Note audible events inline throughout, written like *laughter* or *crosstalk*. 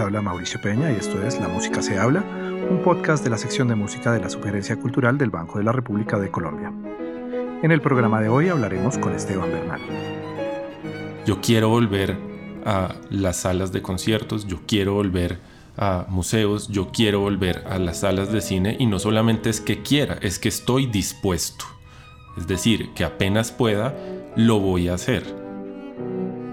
habla Mauricio Peña y esto es La Música se habla, un podcast de la sección de música de la Sugerencia Cultural del Banco de la República de Colombia. En el programa de hoy hablaremos con Esteban Bernal. Yo quiero volver a las salas de conciertos, yo quiero volver a museos, yo quiero volver a las salas de cine y no solamente es que quiera, es que estoy dispuesto. Es decir, que apenas pueda, lo voy a hacer.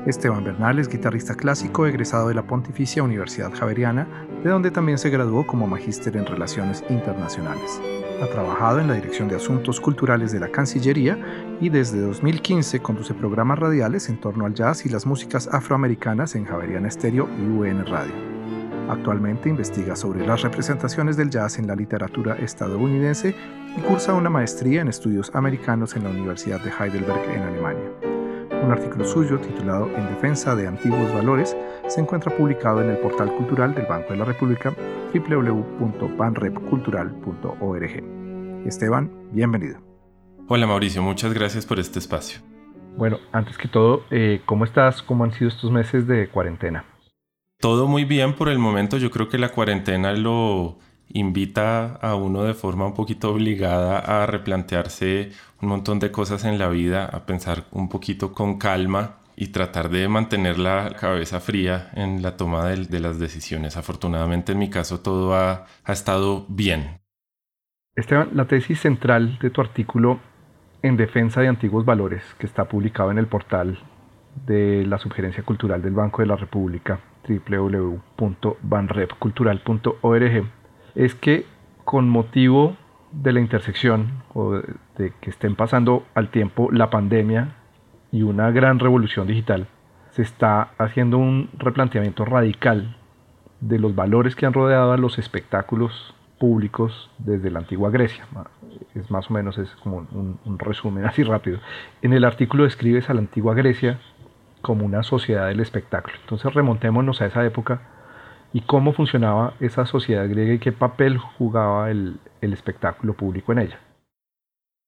Esteban Bernal es guitarrista clásico egresado de la Pontificia Universidad Javeriana, de donde también se graduó como magíster en Relaciones Internacionales. Ha trabajado en la Dirección de Asuntos Culturales de la Cancillería y desde 2015 conduce programas radiales en torno al jazz y las músicas afroamericanas en Javeriana Estéreo y UN Radio. Actualmente investiga sobre las representaciones del jazz en la literatura estadounidense y cursa una maestría en estudios americanos en la Universidad de Heidelberg en Alemania. Un artículo suyo titulado En defensa de antiguos valores se encuentra publicado en el portal cultural del Banco de la República www.banrepcultural.org. Esteban, bienvenido. Hola Mauricio, muchas gracias por este espacio. Bueno, antes que todo, eh, ¿cómo estás? ¿Cómo han sido estos meses de cuarentena? Todo muy bien por el momento. Yo creo que la cuarentena lo invita a uno de forma un poquito obligada a replantearse un montón de cosas en la vida, a pensar un poquito con calma y tratar de mantener la cabeza fría en la toma de, las decisiones. Afortunadamente en mi caso todo ha, estado bien. Esteban, la tesis central de tu artículo en defensa de antiguos valores, que está publicado en el portal de la Sugerencia Cultural del Banco de la República, www.banrepcultural.org, es que con motivo de la intersección o de que estén pasando al tiempo la pandemia y una gran revolución digital, se está haciendo un replanteamiento radical de los valores que han rodeado a los espectáculos públicos desde la antigua Grecia. Es más o menos es como un, un resumen así rápido. En el artículo describes a la antigua Grecia como una sociedad del espectáculo. Entonces remontémonos a esa época y cómo funcionaba esa sociedad griega y qué papel jugaba el, espectáculo público en ella.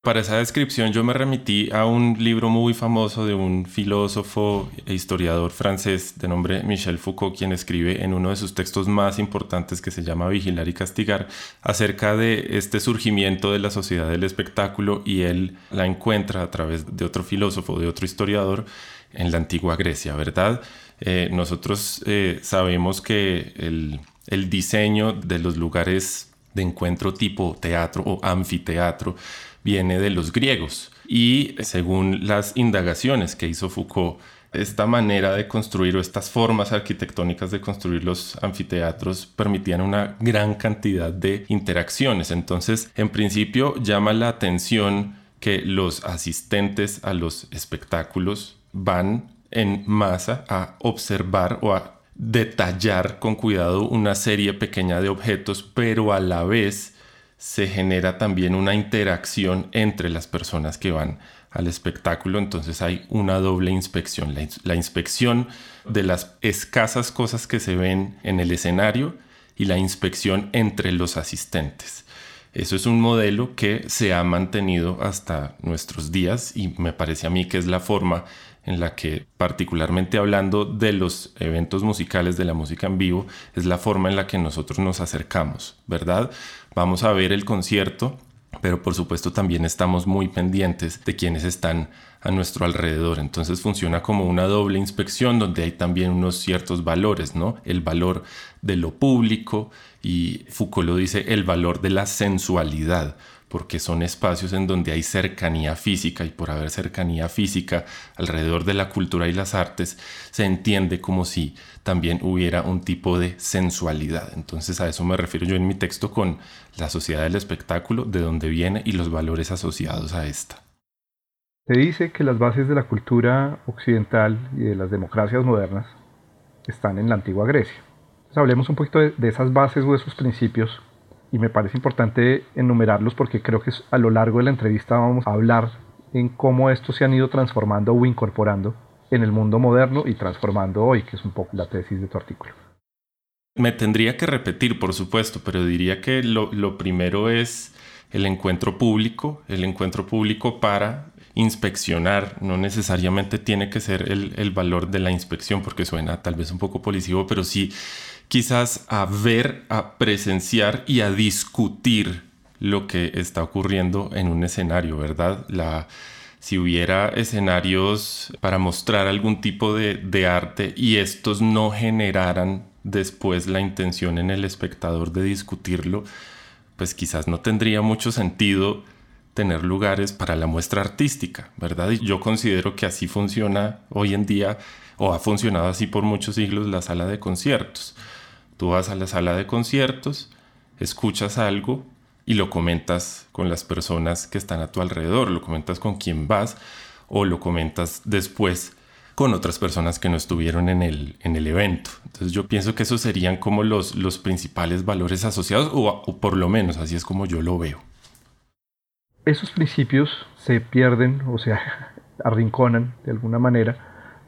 Para esa descripción yo me remití a un libro muy famoso de un filósofo e historiador francés de nombre Michel Foucault, quien escribe en uno de sus textos más importantes que se llama Vigilar y Castigar, acerca de este surgimiento de la sociedad del espectáculo y él la encuentra a través de otro filósofo, de otro historiador, en la antigua Grecia, ¿verdad? Eh, nosotros eh, sabemos que el, diseño de los lugares de encuentro tipo teatro o anfiteatro viene de los griegos y según las indagaciones que hizo Foucault, esta manera de construir o estas formas arquitectónicas de construir los anfiteatros permitían una gran cantidad de interacciones. Entonces, en principio llama la atención que los asistentes a los espectáculos van en masa a observar o a detallar con cuidado una serie pequeña de objetos, pero a la vez se genera también una interacción entre las personas que van al espectáculo, entonces hay una doble inspección, la, inspección de las escasas cosas que se ven en el escenario y la inspección entre los asistentes. Eso es un modelo que se ha mantenido hasta nuestros días y me parece a mí que es la forma en la que, particularmente hablando de los eventos musicales, de la música en vivo, es la forma en la que nosotros nos acercamos, ¿verdad? Vamos a ver el concierto, pero por supuesto también estamos muy pendientes de quienes están a nuestro alrededor. Entonces funciona como una doble inspección donde hay también unos ciertos valores, ¿no? El valor de lo público y Foucault lo dice, el valor de la sensualidad porque son espacios en donde hay cercanía física y por haber cercanía física alrededor de la cultura y las artes, se entiende como si también hubiera un tipo de sensualidad. Entonces a eso me refiero yo en mi texto con la sociedad del espectáculo, de dónde viene y los valores asociados a esta. Se dice que las bases de la cultura occidental y de las democracias modernas están en la antigua Grecia. hablemos un poquito de, de esas bases o de esos principios y me parece importante enumerarlos porque creo que a lo largo de la entrevista vamos a hablar en cómo estos se han ido transformando o incorporando en el mundo moderno y transformando hoy, que es un poco la tesis de tu artículo. Me tendría que repetir, por supuesto, pero diría que lo, lo primero es el encuentro público, el encuentro público para inspeccionar, no necesariamente tiene que ser el, el valor de la inspección porque suena tal vez un poco policivo, pero sí quizás a ver, a presenciar y a discutir lo que está ocurriendo en un escenario, ¿verdad? La, si hubiera escenarios para mostrar algún tipo de, arte y estos no generaran después la intención en el espectador de discutirlo, pues quizás no tendría mucho sentido tener lugares para la muestra artística, ¿verdad? Yo considero que así funciona hoy en día o ha funcionado así por muchos siglos la sala de conciertos. Tú vas a la sala de conciertos, escuchas algo y lo comentas con las personas que están a tu alrededor, lo comentas con quien vas o lo comentas después con otras personas que no estuvieron en el, en el evento. Entonces yo pienso que esos serían como los, los principales valores asociados o, por lo menos así es como yo lo veo esos principios se pierden o se *laughs* arrinconan de alguna manera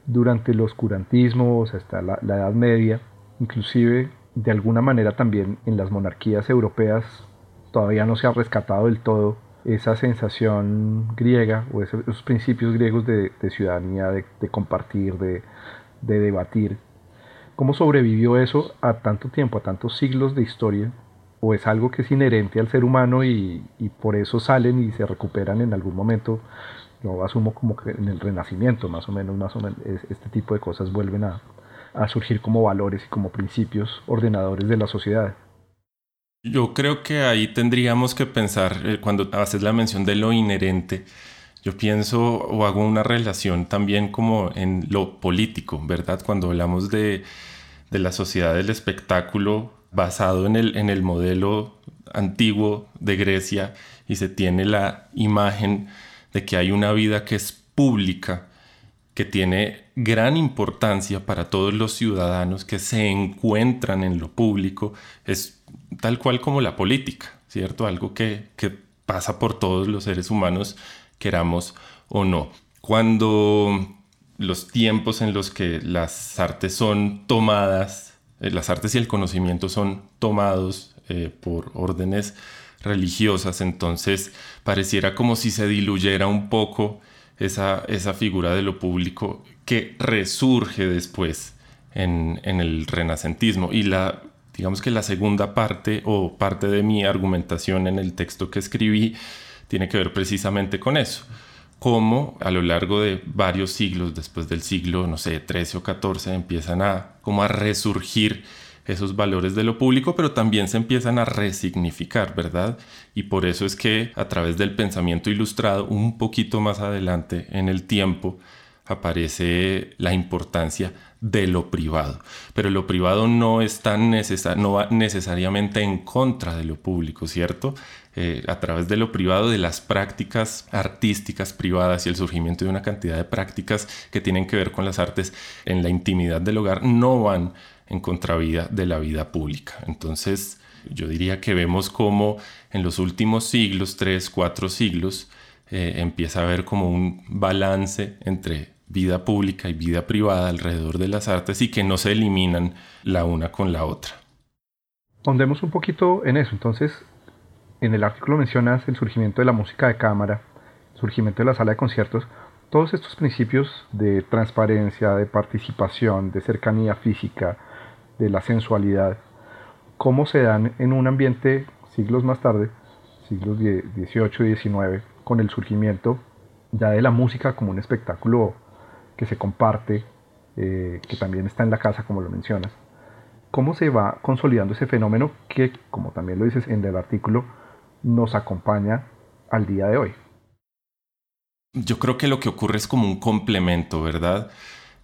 durante el oscurantismo, o sea, hasta la, Edad Media, inclusive de alguna manera también en las monarquías europeas todavía no se ha rescatado del todo esa sensación griega o esos, principios griegos de, ciudadanía, de, compartir, de, de debatir. ¿Cómo sobrevivió eso a tanto tiempo, a tantos siglos de historia o es algo que es inherente al ser humano y, por eso salen y se recuperan en algún momento. Yo asumo como que en el renacimiento, más o menos, más o menos, este tipo de cosas vuelven a, surgir como valores y como principios ordenadores de la sociedad. Yo creo que ahí tendríamos que pensar, eh, cuando haces la mención de lo inherente, yo pienso o hago una relación también como en lo político, ¿verdad? Cuando hablamos de, de la sociedad del espectáculo, basado en el, en el modelo antiguo de Grecia y se tiene la imagen de que hay una vida que es pública, que tiene gran importancia para todos los ciudadanos que se encuentran en lo público, es tal cual como la política, ¿cierto? Algo que, que pasa por todos los seres humanos, queramos o no. Cuando los tiempos en los que las artes son tomadas eh, las artes y el conocimiento son tomados eh, por órdenes religiosas, entonces pareciera como si se diluyera un poco esa, esa figura de lo público que resurge después en, en, el renacentismo. Y la, digamos que la segunda parte o parte de mi argumentación en el texto que escribí tiene que ver precisamente con eso cómo a lo largo de varios siglos, después del siglo, no sé, 13 o 14, empiezan a, como a resurgir esos valores de lo público, pero también se empiezan a resignificar, ¿verdad? Y por eso es que a través del pensamiento ilustrado, un poquito más adelante en el tiempo, aparece la importancia de lo privado. Pero lo privado no, es tan no va necesariamente en contra de lo público, ¿cierto? Eh, a través de lo privado, de las prácticas artísticas privadas y el surgimiento de una cantidad de prácticas que tienen que ver con las artes en la intimidad del hogar, no van en contravía de la vida pública. Entonces, yo diría que vemos como en los últimos siglos, tres, cuatro siglos, eh, empieza a haber como un balance entre vida pública y vida privada alrededor de las artes y que no se eliminan la una con la otra. Pondemos un poquito en eso. Entonces, en el artículo mencionas el surgimiento de la música de cámara, el surgimiento de la sala de conciertos. Todos estos principios de transparencia, de participación, de cercanía física, de la sensualidad, cómo se dan en un ambiente siglos más tarde, siglos XVIII y XIX, con el surgimiento ya de la música como un espectáculo que se comparte, eh, que también está en la casa, como lo mencionas. ¿Cómo se va consolidando ese fenómeno que, como también lo dices en el artículo, nos acompaña al día de hoy? Yo creo que lo que ocurre es como un complemento, ¿verdad?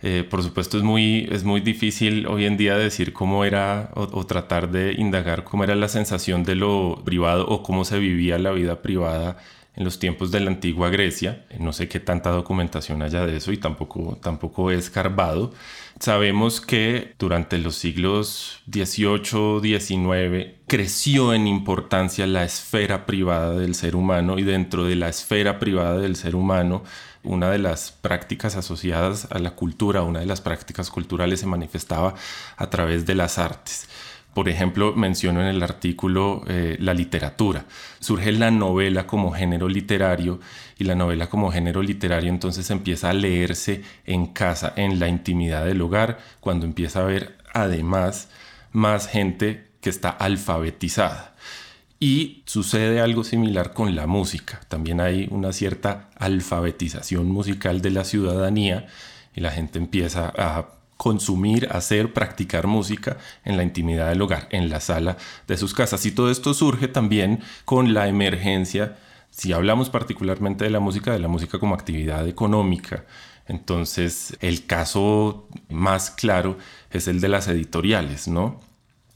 Eh, por supuesto es muy, es muy difícil hoy en día decir cómo era o, tratar de indagar cómo era la sensación de lo privado o cómo se vivía la vida privada en los tiempos de la antigua Grecia. No sé qué tanta documentación haya de eso y tampoco, tampoco he escarbado. Sabemos que durante los siglos XVIII, XIX creció en importancia la esfera privada del ser humano y dentro de la esfera privada del ser humano una de las prácticas asociadas a la cultura, una de las prácticas culturales se manifestaba a través de las artes. Por ejemplo, menciono en el artículo eh, la literatura. Surge la novela como género literario y la novela como género literario entonces empieza a leerse en casa, en la intimidad del hogar, cuando empieza a haber además más gente que está alfabetizada. Y sucede algo similar con la música. También hay una cierta alfabetización musical de la ciudadanía y la gente empieza a consumir, hacer, practicar música en la intimidad del hogar, en la sala de sus casas. Y todo esto surge también con la emergencia, si hablamos particularmente de la música, de la música como actividad económica. Entonces, el caso más claro es el de las editoriales, ¿no?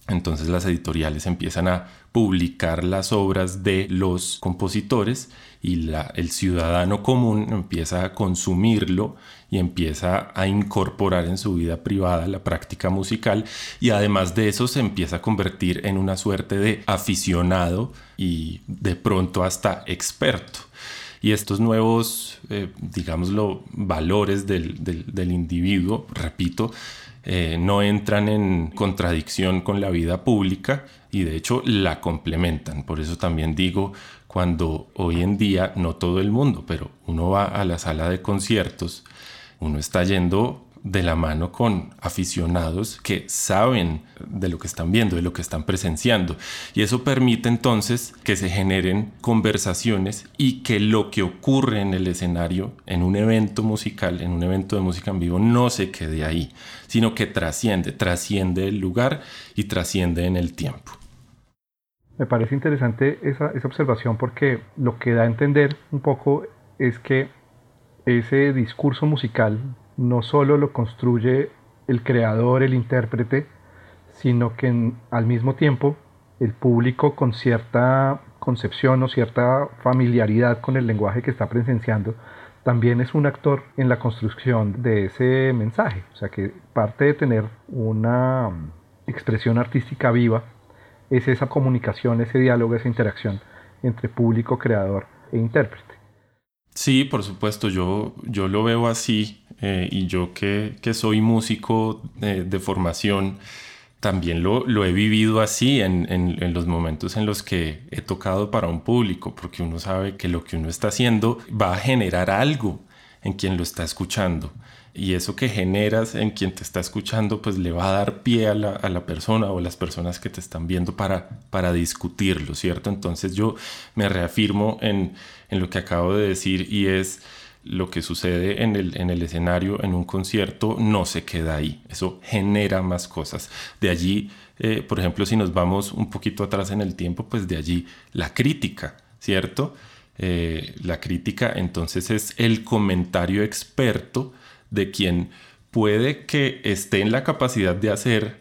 Entonces las editoriales empiezan a publicar las obras de los compositores y el ciudadano común empieza a consumirlo y empieza a incorporar en su vida privada la práctica musical y además de eso se empieza a convertir en una suerte de aficionado y de pronto hasta experto. Y estos nuevos, eh, digámoslo, valores del, del individuo, repito, eh, no entran en contradicción con la vida pública y de hecho la complementan. Por eso también digo, cuando hoy en día, no todo el mundo, pero uno va a la sala de conciertos, uno está yendo de la mano con aficionados que saben de lo que están viendo, de lo que están presenciando. Y eso permite entonces que se generen conversaciones y que lo que ocurre en el escenario, en un evento musical, en un evento de música en vivo, no se quede ahí, sino que trasciende, trasciende el lugar y trasciende en el tiempo. Me parece interesante esa, observación porque lo que da a entender un poco es que ese discurso musical no solo lo construye el creador, el intérprete, sino que al mismo tiempo el público con cierta concepción o cierta familiaridad con el lenguaje que está presenciando, también es un actor en la construcción de ese mensaje. O sea que parte de tener una expresión artística viva es esa comunicación, ese diálogo, esa interacción entre público, creador e intérprete. Sí, por supuesto, yo, yo lo veo así eh, y yo que, soy músico eh, de formación, también lo, he vivido así en, los momentos en los que he tocado para un público, porque uno sabe que lo que uno está haciendo va a generar algo en quien lo está escuchando. Y eso que generas en quien te está escuchando, pues le va a dar pie a la, persona o a las personas que te están viendo para, para discutirlo, ¿cierto? Entonces yo me reafirmo en, en lo que acabo de decir y es lo que sucede en el, en el escenario, en un concierto, no se queda ahí. Eso genera más cosas. De allí, eh, por ejemplo, si nos vamos un poquito atrás en el tiempo, pues de allí la crítica, ¿cierto? Eh, la crítica entonces es el comentario experto de quien puede que esté en la capacidad de hacer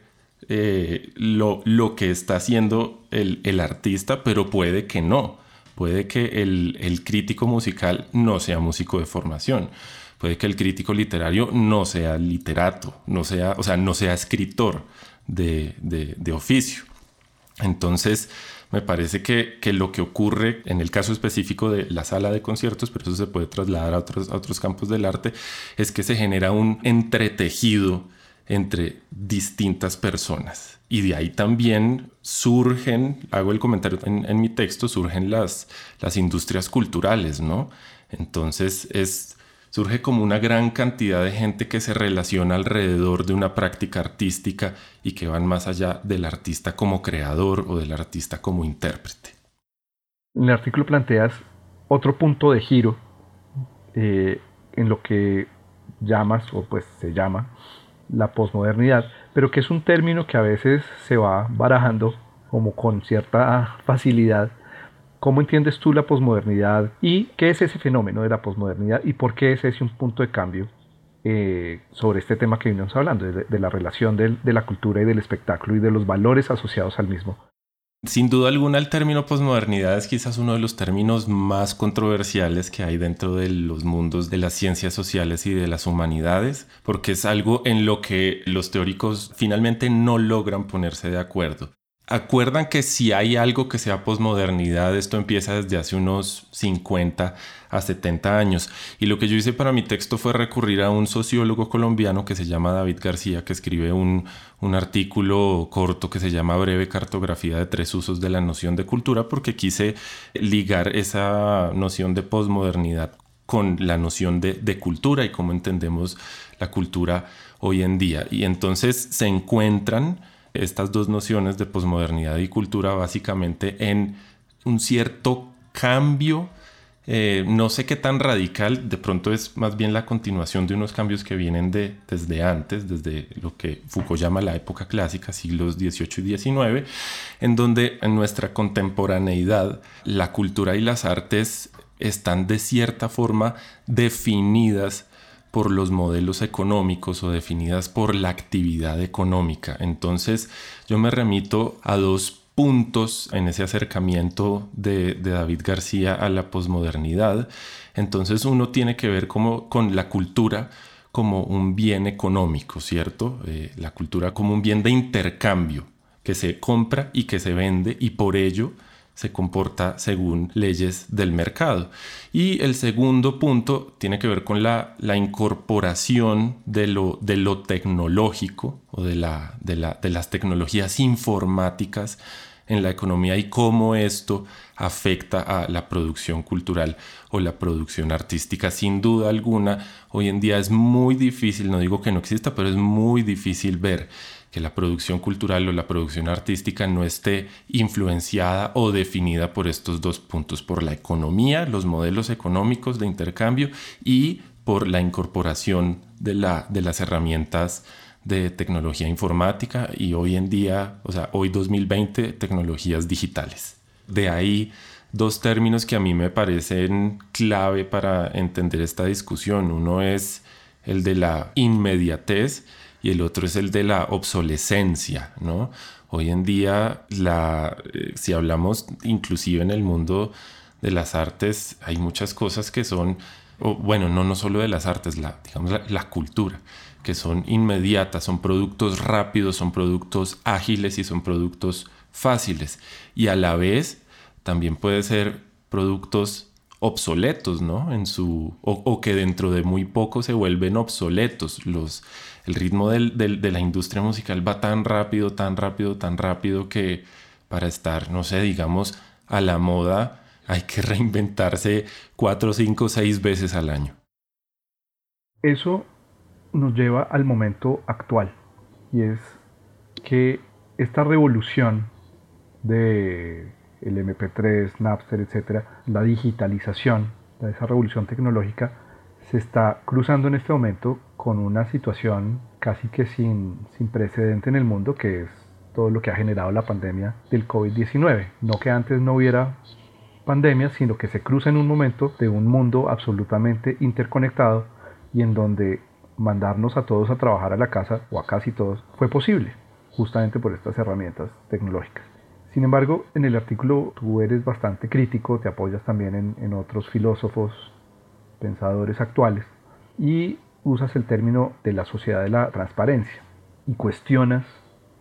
eh, lo, lo, que está haciendo el, el artista, pero puede que no Puede que el, crítico musical no sea músico de formación. Puede que el crítico literario no sea literato, no sea, o sea, no sea escritor de, oficio. Entonces, me parece que, lo que ocurre en el caso específico de la sala de conciertos, pero eso se puede trasladar a otros, a otros campos del arte, es que se genera un entretejido entre distintas personas. Y de ahí también surgen, hago el comentario en, mi texto, surgen las, las industrias culturales, ¿no? Entonces es, surge como una gran cantidad de gente que se relaciona alrededor de una práctica artística y que van más allá del artista como creador o del artista como intérprete. En el artículo planteas otro punto de giro eh, en lo que llamas, o pues se llama, la posmodernidad, pero que es un término que a veces se va barajando como con cierta facilidad. ¿Cómo entiendes tú la posmodernidad y qué es ese fenómeno de la posmodernidad y por qué es ese un punto de cambio eh, sobre este tema que venimos hablando, de, la relación de la cultura y del espectáculo y de los valores asociados al mismo? Sin duda alguna, el término posmodernidad es quizás uno de los términos más controversiales que hay dentro de los mundos de las ciencias sociales y de las humanidades, porque es algo en lo que los teóricos finalmente no logran ponerse de acuerdo acuerdan que si hay algo que sea posmodernidad, esto empieza desde hace unos 50 a 70 años. Y lo que yo hice para mi texto fue recurrir a un sociólogo colombiano que se llama David García, que escribe un, un artículo corto que se llama Breve Cartografía de tres usos de la noción de cultura, porque quise ligar esa noción de posmodernidad con la noción de, de cultura y cómo entendemos la cultura hoy en día. Y entonces se encuentran estas dos nociones de posmodernidad y cultura básicamente en un cierto cambio eh, no sé qué tan radical, de pronto es más bien la continuación de unos cambios que vienen de, desde antes, desde lo que Foucault llama la época clásica, siglos XVIII y XIX, en donde en nuestra contemporaneidad la cultura y las artes están de cierta forma definidas por los modelos económicos o definidas por la actividad económica. Entonces yo me remito a dos puntos en ese acercamiento de, David García a la posmodernidad. Entonces uno tiene que ver como, con la cultura como un bien económico, ¿cierto? Eh, la cultura como un bien de intercambio que se compra y que se vende y por ello se comporta según leyes del mercado. Y el segundo punto tiene que ver con la, incorporación de lo, tecnológico o de, de las tecnologías informáticas en la economía y cómo esto afecta a la producción cultural o la producción artística. Sin duda alguna, hoy en día es muy difícil, no digo que no exista, pero es muy difícil ver que la producción cultural o la producción artística no esté influenciada o definida por estos dos puntos, por la economía, los modelos económicos de intercambio y por la incorporación de, la, de las herramientas de tecnología informática y hoy en día, o sea, hoy 2020, tecnologías digitales. De ahí dos términos que a mí me parecen clave para entender esta discusión. Uno es el de la inmediatez el otro es el de la obsolescencia, ¿no? Hoy en día, la, eh, si hablamos inclusive en el mundo de las artes, hay muchas cosas que son, bueno, no, no solo de las artes, la, digamos la cultura que son inmediatas, son productos rápidos, son productos ágiles y son productos fáciles. Y a la vez también puede ser productos obsoletos, ¿no? En su, o, que dentro de muy poco se vuelven obsoletos. Los, el ritmo de la industria musical va tan rápido, tan rápido, tan rápido que para estar, no sé, digamos, a la moda hay que *laughs* reinventarse cuatro, cinco, seis veces al año. Eso nos lleva al momento actual y es que esta revolución de el MP3, Napster, etcétera, la digitalización, esa revolución tecnológica se está cruzando en este momento con una situación casi que sin, sin precedente en el mundo que es todo lo que ha generado la pandemia del COVID-19. No que antes no hubiera pandemia, sino que se cruza en un momento de un mundo absolutamente interconectado y en donde mandarnos a todos a trabajar a la casa, o a casi todos, fue posible, justamente por estas herramientas tecnológicas. Sin embargo, en el artículo tú eres bastante crítico, te apoyas también en, otros filósofos, pensadores actuales, y usas el término de la sociedad de la transparencia, y cuestionas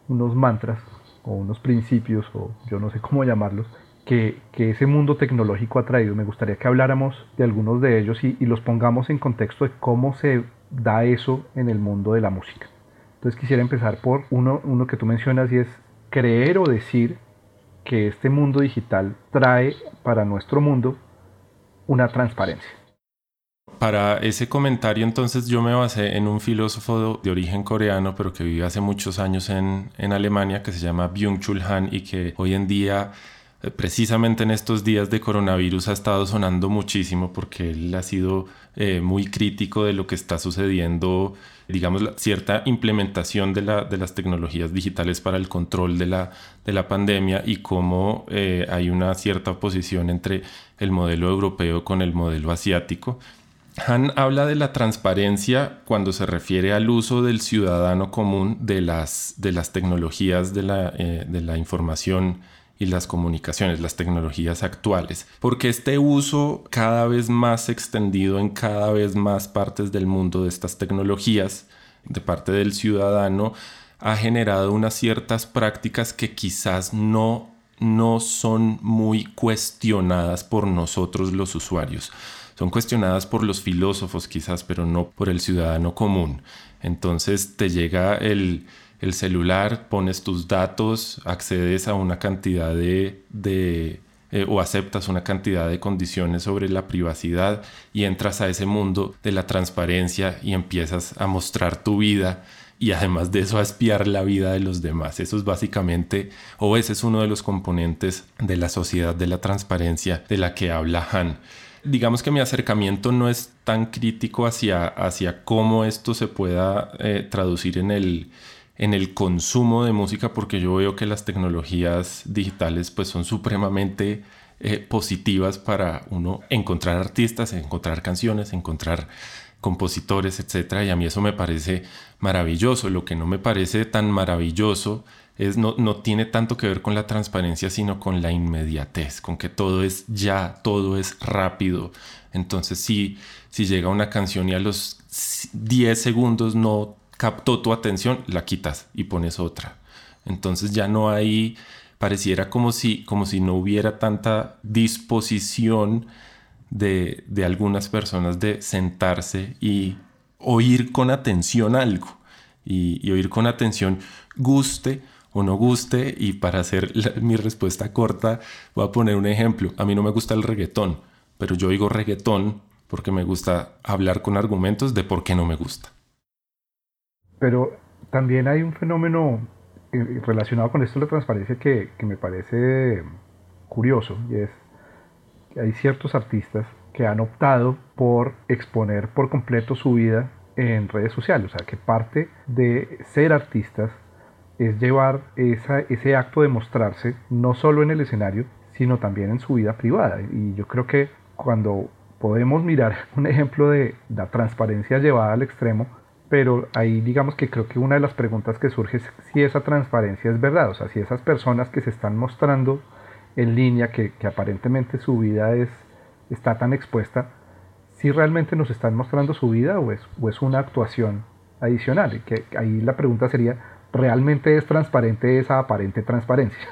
unos mantras o unos principios, o yo no sé cómo llamarlos, que, que, ese mundo tecnológico ha traído. Me gustaría que habláramos de algunos de ellos y, y, los pongamos en contexto de cómo se da eso en el mundo de la música. Entonces quisiera empezar por uno, uno que tú mencionas y es creer o decir que este mundo digital trae para nuestro mundo una transparencia. Para ese comentario entonces yo me basé en un filósofo de, origen coreano, pero que vive hace muchos años en, en Alemania, que se llama Byung-Chul Han y que hoy en día precisamente en estos días de coronavirus ha estado sonando muchísimo porque él ha sido eh, muy crítico de lo que está sucediendo, digamos, la cierta implementación de, la, de, las tecnologías digitales para el control de la, de la pandemia y cómo eh, hay una cierta oposición entre el modelo europeo con el modelo asiático. Han habla de la transparencia cuando se refiere al uso del ciudadano común de las, tecnologías de la, de la información y las comunicaciones, las tecnologías actuales, porque este uso cada vez más extendido en cada vez más partes del mundo de estas tecnologías de parte del ciudadano ha generado unas ciertas prácticas que quizás no, no son muy cuestionadas por nosotros los usuarios. Son cuestionadas por los filósofos quizás, pero no por el ciudadano común. Entonces te llega el, el celular, pones tus datos, accedes a una cantidad de, eh, o aceptas una cantidad de condiciones sobre la privacidad y entras a ese mundo de la transparencia y empiezas a mostrar tu vida y además de eso a espiar la vida de los demás. Eso es básicamente, o ese es uno de los componentes de la sociedad de la transparencia de la que habla Han. Digamos que mi acercamiento no es tan crítico hacia, hacia cómo esto se pueda eh, traducir en el, en el consumo de música porque yo veo que las tecnologías digitales pues son supremamente eh, positivas para uno encontrar artistas, encontrar canciones, encontrar compositores, etcétera, y a mí eso me parece maravilloso. Lo que no me parece tan maravilloso es no, no tiene tanto que ver con la transparencia, sino con la inmediatez, con que todo es ya, todo es rápido. Entonces, si, si llega una canción y a los 10 segundos no captó tu atención, la quitas y pones otra. Entonces ya no hay, pareciera como si, como si no hubiera tanta disposición de, algunas personas de sentarse y oír con atención algo. Y, oír con atención, guste o no guste. Y para hacer mi respuesta corta, voy a poner un ejemplo. A mí no me gusta el reggaetón, pero yo oigo reggaetón porque me gusta hablar con argumentos de por qué no me gusta. Pero también hay un fenómeno eh, relacionado con esto de la transparencia que, me parece curioso y es que hay ciertos artistas que han optado por exponer por completo su vida en redes sociales, o sea que parte de ser artistas es llevar esa, ese acto de mostrarse no solo en el escenario, sino también en su vida privada. Y yo creo que cuando podemos mirar *laughs* un ejemplo de la transparencia llevada al extremo, pero ahí digamos que creo que una de las preguntas que surge es si esa transparencia es verdad, o sea, si esas personas que se están mostrando en línea, que, aparentemente su vida es, está tan expuesta, si realmente nos están mostrando su vida o es, o es una actuación adicional. Y que ahí la pregunta sería, ¿realmente es transparente esa aparente transparencia?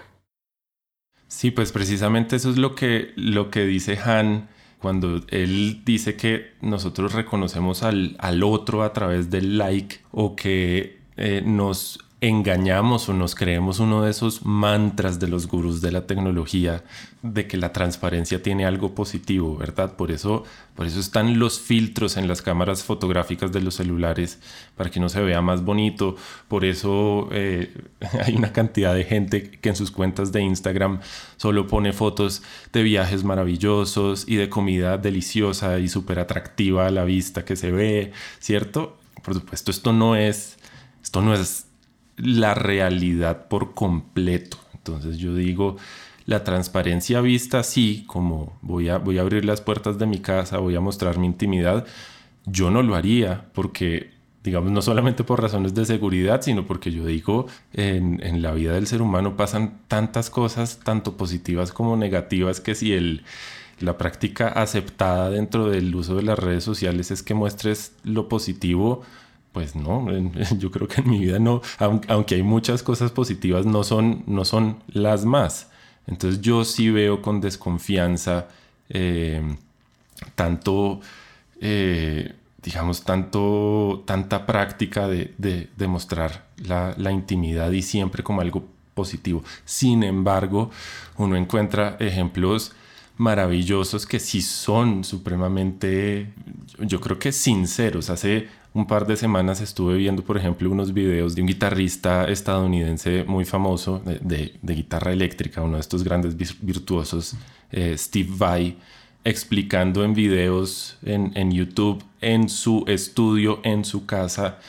Sí, pues precisamente eso es lo que, lo que dice Han cuando él dice que nosotros reconocemos al, al otro a través del like o que eh, nos engañamos o nos creemos uno de esos mantras de los gurús de la tecnología de que la transparencia tiene algo positivo, ¿verdad? Por eso, por eso están los filtros en las cámaras fotográficas de los celulares para que no se vea más bonito. Por eso eh, *laughs* hay una cantidad de gente que en sus cuentas de Instagram solo pone fotos de viajes maravillosos y de comida deliciosa y súper atractiva a la vista que se ve, ¿cierto? Por supuesto, esto no es, esto no es la realidad por completo. Entonces yo digo, la transparencia vista así, como voy a, voy a abrir las puertas de mi casa, voy a mostrar mi intimidad, yo no lo haría porque, digamos, no solamente por razones de seguridad, sino porque yo digo, en, en la vida del ser humano pasan tantas cosas, tanto positivas como negativas, que si el, la práctica aceptada dentro del uso de las redes sociales es que muestres lo positivo, pues no, *laughs* yo creo que en mi vida no, aunque hay muchas cosas positivas, no son, no son las más. Entonces yo sí veo con desconfianza eh, tanto, eh, digamos, tanto, tanta práctica de, de, mostrar la, la, intimidad y siempre como algo positivo. Sin embargo, uno encuentra ejemplos maravillosos que sí son supremamente, yo creo que sinceros. Hace un par de semanas estuve viendo, por ejemplo, unos videos de un guitarrista estadounidense muy famoso de, guitarra eléctrica, uno de estos grandes virtuosos, eh, Steve Vai, explicando en videos en, YouTube, en su estudio, en su casa,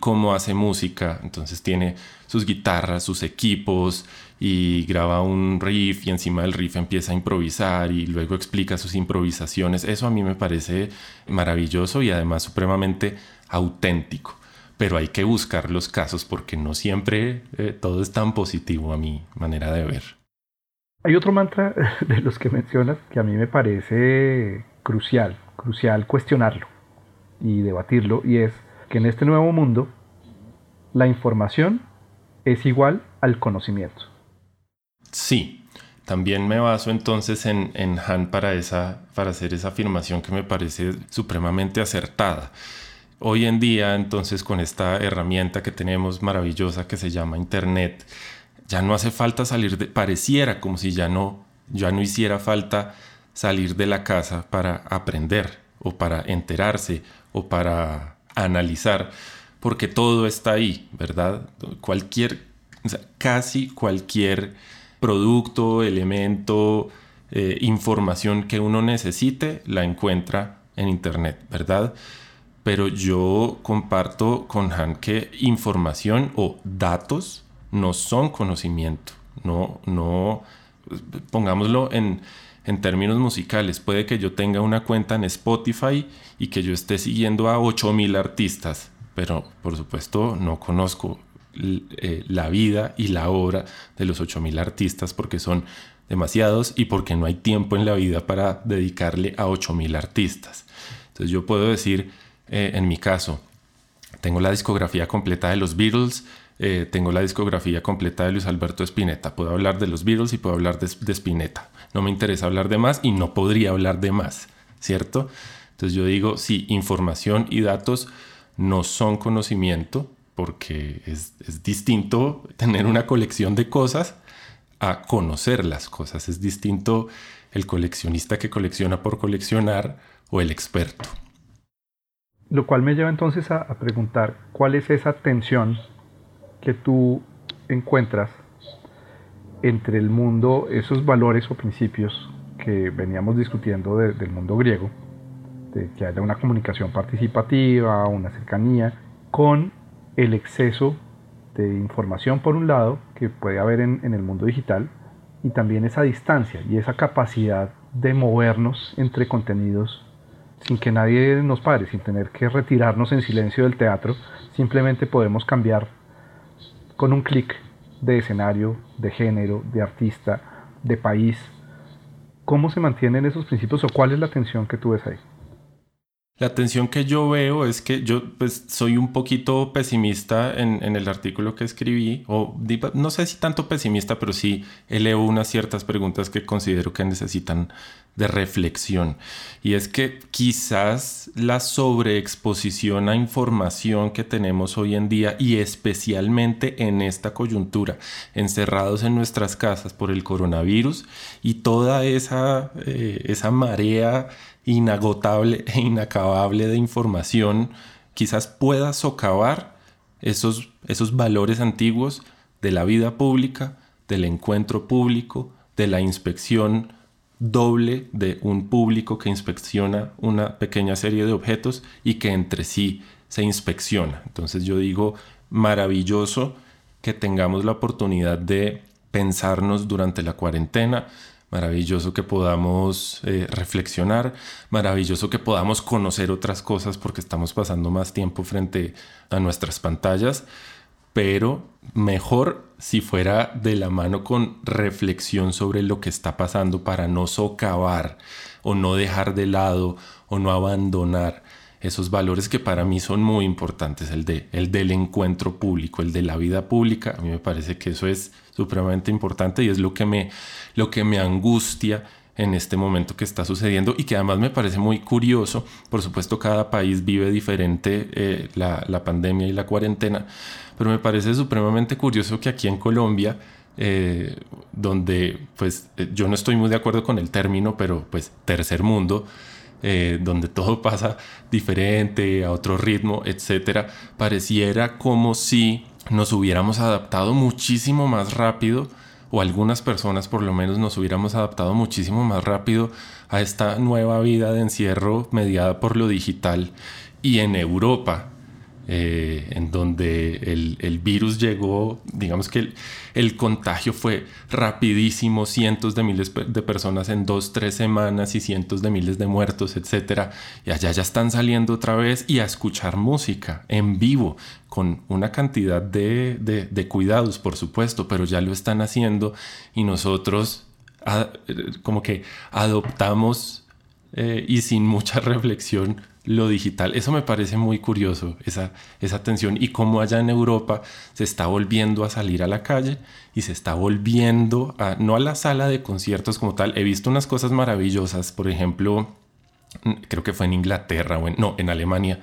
cómo hace música. Entonces tiene sus guitarras, sus equipos, y graba un riff y encima del riff empieza a improvisar y luego explica sus improvisaciones. Eso a mí me parece maravilloso y además supremamente auténtico. Pero hay que buscar los casos porque no siempre eh, todo es tan positivo a mi manera de ver. Hay otro mantra *laughs* de los que mencionas que a mí me parece crucial, crucial cuestionarlo y debatirlo y es que en este nuevo mundo la información es igual al conocimiento. Sí, también me baso entonces en, Han para, esa, para hacer esa afirmación que me parece supremamente acertada. Hoy en día, entonces, con esta herramienta que tenemos maravillosa que se llama Internet, ya no hace falta salir de, pareciera como si ya no, ya no hiciera falta salir de la casa para aprender o para enterarse o para analizar, porque todo está ahí, ¿verdad? Cualquier, casi cualquier producto, elemento, eh, información que uno necesite, la encuentra en Internet, ¿verdad? Pero yo comparto con Han que información o datos no son conocimiento, no, no, pongámoslo en, en términos musicales. Puede que yo tenga una cuenta en Spotify y que yo esté siguiendo a 8000 artistas, pero por supuesto no conozco eh, la vida y la obra de los 8000 artistas porque son demasiados y porque no hay tiempo en la vida para dedicarle a 8000 artistas. Entonces yo puedo decir, eh, en mi caso, tengo la discografía completa de los Beatles, eh, tengo la discografía completa de Luis Alberto Spinetta. Puedo hablar de los Beatles y puedo hablar de, de Spinetta. No me interesa hablar de más y no podría hablar de más, ¿cierto? Entonces yo digo, sí, información y datos no son conocimiento, porque es, es, distinto tener una colección de cosas a conocer las cosas. Es distinto el coleccionista que colecciona por coleccionar o el experto. Lo cual me lleva entonces a, a preguntar cuál es esa tensión que tú encuentras entre el mundo, esos valores o principios que veníamos discutiendo del mundo griego, de que haya una comunicación participativa, una cercanía, con el exceso de información por un lado que puede haber en, el mundo digital y también esa distancia y esa capacidad de movernos entre contenidos sin que nadie nos pare, sin tener que retirarnos en silencio del teatro, simplemente podemos cambiar con un clic de escenario, de género, de artista, de país. ¿Cómo se mantienen esos principios o cuál es la tensión que tú ves ahí? La tensión que yo veo es que yo pues, soy un poquito pesimista en, el artículo que escribí, o no sé si tanto pesimista, pero sí elevo unas ciertas preguntas que considero que necesitan de reflexión. Y es que quizás la sobreexposición a información que tenemos hoy en día y especialmente en esta coyuntura, encerrados en nuestras casas por el coronavirus y toda esa, eh, esa marea inagotable e inacabable de información quizás pueda socavar esos, esos valores antiguos de la vida pública, del encuentro público, de la inspección doble de un público que inspecciona una pequeña serie de objetos y que entre sí se inspecciona. Entonces yo digo, maravilloso que tengamos la oportunidad de pensarnos durante la cuarentena, maravilloso que podamos eh, reflexionar, maravilloso que podamos conocer otras cosas porque estamos pasando más tiempo frente a nuestras pantallas, pero mejor si fuera de la mano con reflexión sobre lo que está pasando para no socavar o no dejar de lado o no abandonar esos valores que para mí son muy importantes, el, de, el del encuentro público, el de la vida pública. A mí me parece que eso es supremamente importante y es lo que me, lo que me angustia en este momento que está sucediendo y que además me parece muy curioso. Por supuesto, cada país vive diferente eh, la, la, pandemia y la cuarentena, pero me parece supremamente curioso que aquí en Colombia, eh, donde pues eh, yo no estoy muy de acuerdo con el término, pero pues tercer mundo, donde todo *laughs* pasa diferente, a otro ritmo, etcétera, pareciera como si nos hubiéramos adaptado muchísimo más rápido, o algunas personas por lo menos nos hubiéramos adaptado muchísimo más rápido a esta nueva vida de encierro mediada por lo digital. Y en Europa, eh, en donde el, el, virus llegó, digamos que el, el, contagio fue rapidísimo, cientos de miles de personas en dos, tres semanas y cientos de miles de muertos, etc. Y allá ya están saliendo otra vez y a escuchar música en vivo, con una cantidad de, de, cuidados, por supuesto, pero ya lo están haciendo y nosotros a, como que adoptamos eh, y sin mucha *laughs* reflexión lo digital. Eso me parece muy curioso, esa, esa tensión y cómo allá en Europa se está volviendo a salir a la calle y se está volviendo a, no a la sala de conciertos como tal. He visto unas cosas maravillosas, por ejemplo, mm, creo que fue en Inglaterra o en, no, en Alemania,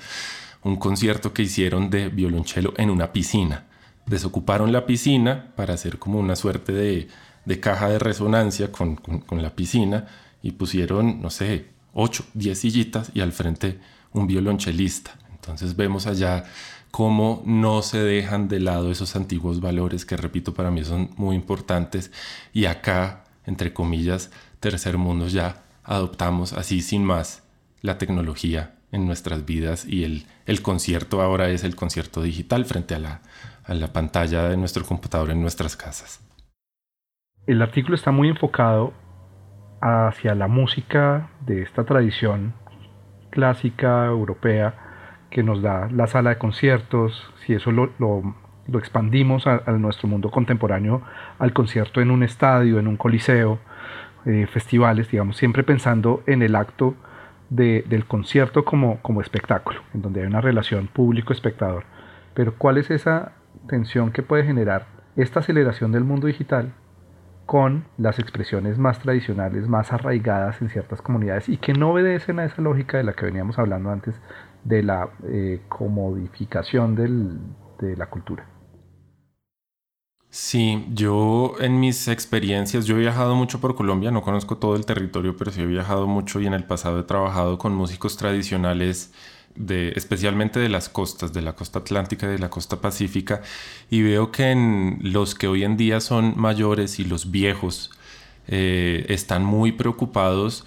un concierto que hicieron de violonchelo en una piscina. Desocuparon la piscina para hacer como una suerte de, de caja de resonancia con, con, con la piscina y pusieron, no sé, 8, 10 sillitas y al frente un violonchelista. Entonces vemos allá cómo no se dejan de lado esos antiguos valores que, repito, para mí son muy importantes. Y acá, entre comillas, tercer mundo ya adoptamos así sin más la tecnología en nuestras vidas y el, el concierto ahora es el concierto digital frente a la, a la pantalla de nuestro computador en nuestras casas. El artículo está muy enfocado hacia la música de esta tradición clásica europea que nos da la sala de conciertos, si eso lo, lo, expandimos a, nuestro mundo contemporáneo, al concierto en un estadio, en un coliseo, eh, festivales, digamos, siempre pensando en el acto del concierto como, como espectáculo, en donde hay una relación público-espectador. Pero ¿cuál es esa tensión que puede generar esta aceleración del mundo digital con las expresiones más tradicionales, más arraigadas en ciertas comunidades y que no obedecen a esa lógica de la que veníamos hablando antes de la eh, comodificación de la cultura? Sí, yo en mis experiencias, yo he viajado mucho por Colombia, no conozco todo el territorio, pero sí he viajado mucho y en el pasado he trabajado con músicos tradicionales de, especialmente de las costas, de la costa atlántica y de la costa pacífica, y veo que en los que hoy en día son mayores y los viejos eh, están muy preocupados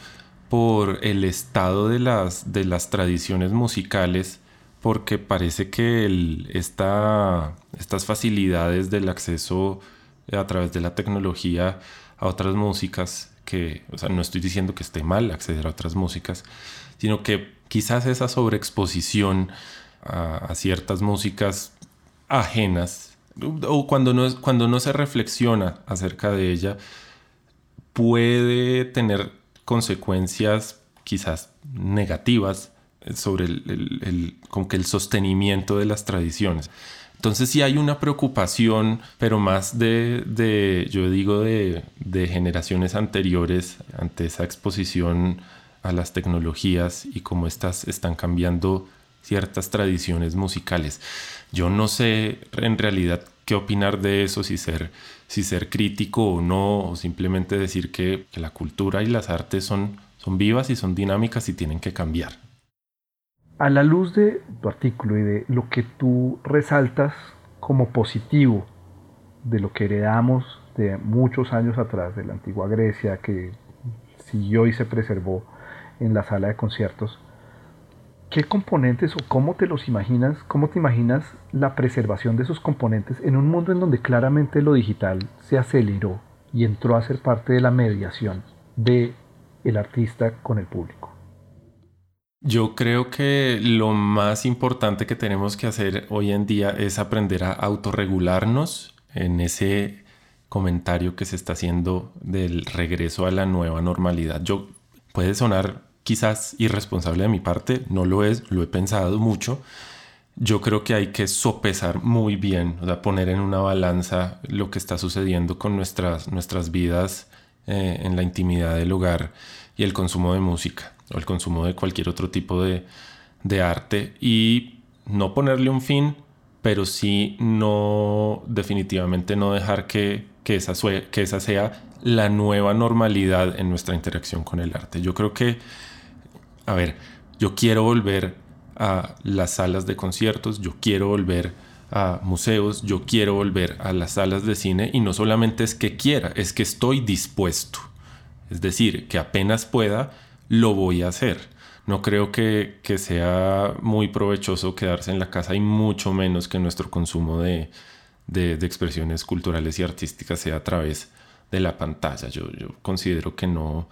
por el estado de las, de las tradiciones musicales porque parece que estas facilidades del acceso a través de la tecnología a otras músicas, que, o sea, no estoy diciendo que esté mal acceder a otras músicas, sino que quizás esa sobreexposición a, ciertas músicas ajenas, o cuando no, cuando no se reflexiona acerca de ella, puede tener consecuencias quizás negativas sobre el, con que el sostenimiento de las tradiciones. Entonces sí hay una preocupación, pero más de, yo digo, de, generaciones anteriores ante esa exposición a las tecnologías y cómo estas están cambiando ciertas tradiciones musicales. Yo no sé en realidad qué opinar de eso, si ser, si ser crítico o no, o simplemente decir que, la cultura y las artes son, son vivas y son dinámicas y tienen que cambiar. A la luz de tu artículo y de lo que tú resaltas como positivo de lo que heredamos de muchos años atrás, de la antigua Grecia, que siguió y se preservó en la sala de conciertos, ¿qué componentes o cómo te los imaginas, cómo te imaginas la preservación de esos componentes en un mundo en donde claramente lo digital se aceleró y entró a ser parte de la mediación de el artista con el público? Yo creo que lo más importante que tenemos que hacer hoy en día es aprender a autorregularnos en ese comentario que se está haciendo del regreso a la nueva normalidad. Yo puede sonar quizás irresponsable de mi parte, no lo es, lo he pensado mucho. Yo creo que hay que sopesar muy bien, o sea, poner en una balanza lo que está sucediendo con nuestras, nuestras vidas eh, en la intimidad del hogar y el consumo de música o el consumo de cualquier otro tipo de, arte y no ponerle un fin, pero sí no, definitivamente no dejar que, que, esa, que esa sea la nueva normalidad en nuestra interacción con el arte. Yo creo que, a ver, yo quiero volver a las salas de conciertos, yo quiero volver a museos, yo quiero volver a las salas de cine y no solamente es que quiera, es que estoy dispuesto. Es decir, que apenas pueda, lo voy a hacer. No creo que, sea muy provechoso quedarse en la casa y mucho menos que nuestro consumo de, expresiones culturales y artísticas sea a través de la pantalla. Yo, considero que no,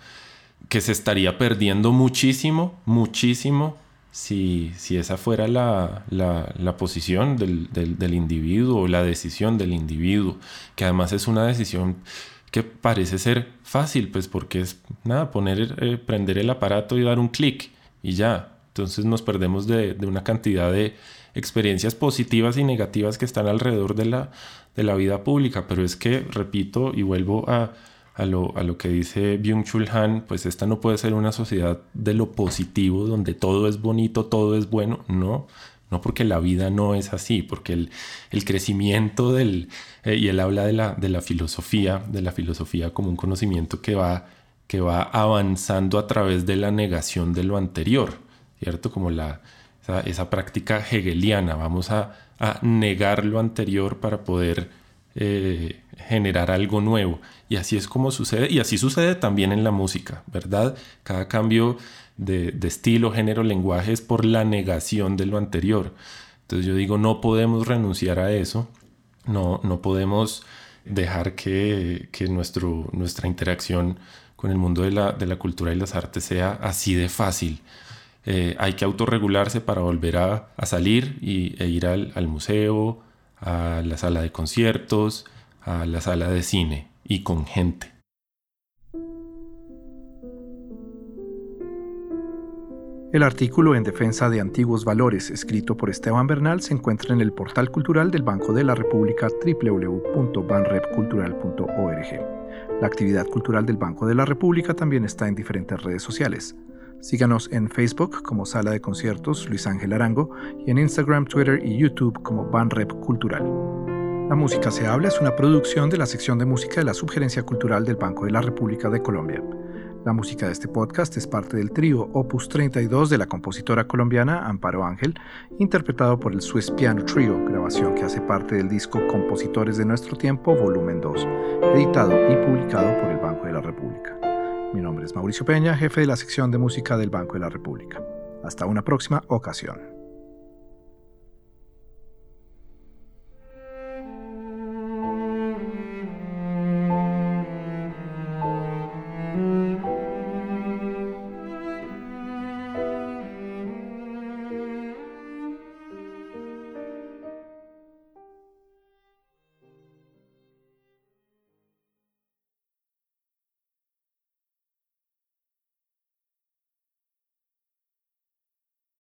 que se estaría perdiendo muchísimo, muchísimo si, si esa fuera la, posición del, del, del, individuo la decisión del individuo, que además es una decisión que parece ser fácil, pues porque es nada, poner, eh, prender el aparato y dar un clic y ya. Entonces nos perdemos de, una cantidad de experiencias positivas y negativas que están alrededor de la, de la vida pública. Pero es que, repito, y vuelvo a, a, lo, a lo que dice Byung-Chul Han, pues esta no puede ser una sociedad de lo positivo, donde todo es bonito, todo es bueno. No, no porque la vida no es así, porque el, crecimiento del, eh, y él habla de la, de la filosofía, de la filosofía como un conocimiento que va, que va avanzando a través de la negación de lo anterior, ¿cierto? Como la, esa, práctica hegeliana, vamos a, negar lo anterior para poder eh, generar algo nuevo. Y así es como sucede, y así sucede también en la música, ¿verdad? Cada cambio de, estilo, género, lenguaje es por la negación de lo anterior. Entonces yo digo, no podemos renunciar a eso, no, no podemos dejar que, nuestro, nuestra interacción con el mundo de la, de la cultura y las artes sea así de fácil. Eh, hay que autorregularse para volver a, salir y, e ir al, museo, a la sala de conciertos, a la sala de cine y con gente. El artículo en defensa de antiguos valores escrito por Esteban Bernal se encuentra en el portal cultural del Banco de la República www.banrepcultural.org. La actividad cultural del Banco de la República también está en diferentes redes sociales. Síganos en Facebook como Sala de Conciertos Luis Ángel Arango y en Instagram, Twitter y YouTube como Banrep Cultural. La Música se habla es una producción de la sección de música de la Subgerencia Cultural del Banco de la República de Colombia. La música de este podcast es parte del trío Opus 32 de la compositora colombiana Amparo Ángel, interpretado por el Swiss Piano Trio, grabación que hace parte del disco Compositores de Nuestro Tiempo, volumen 2, editado y publicado por el Banco de la República. Mi nombre es Mauricio Peña, jefe de la sección de música del Banco de la República. Hasta una próxima ocasión.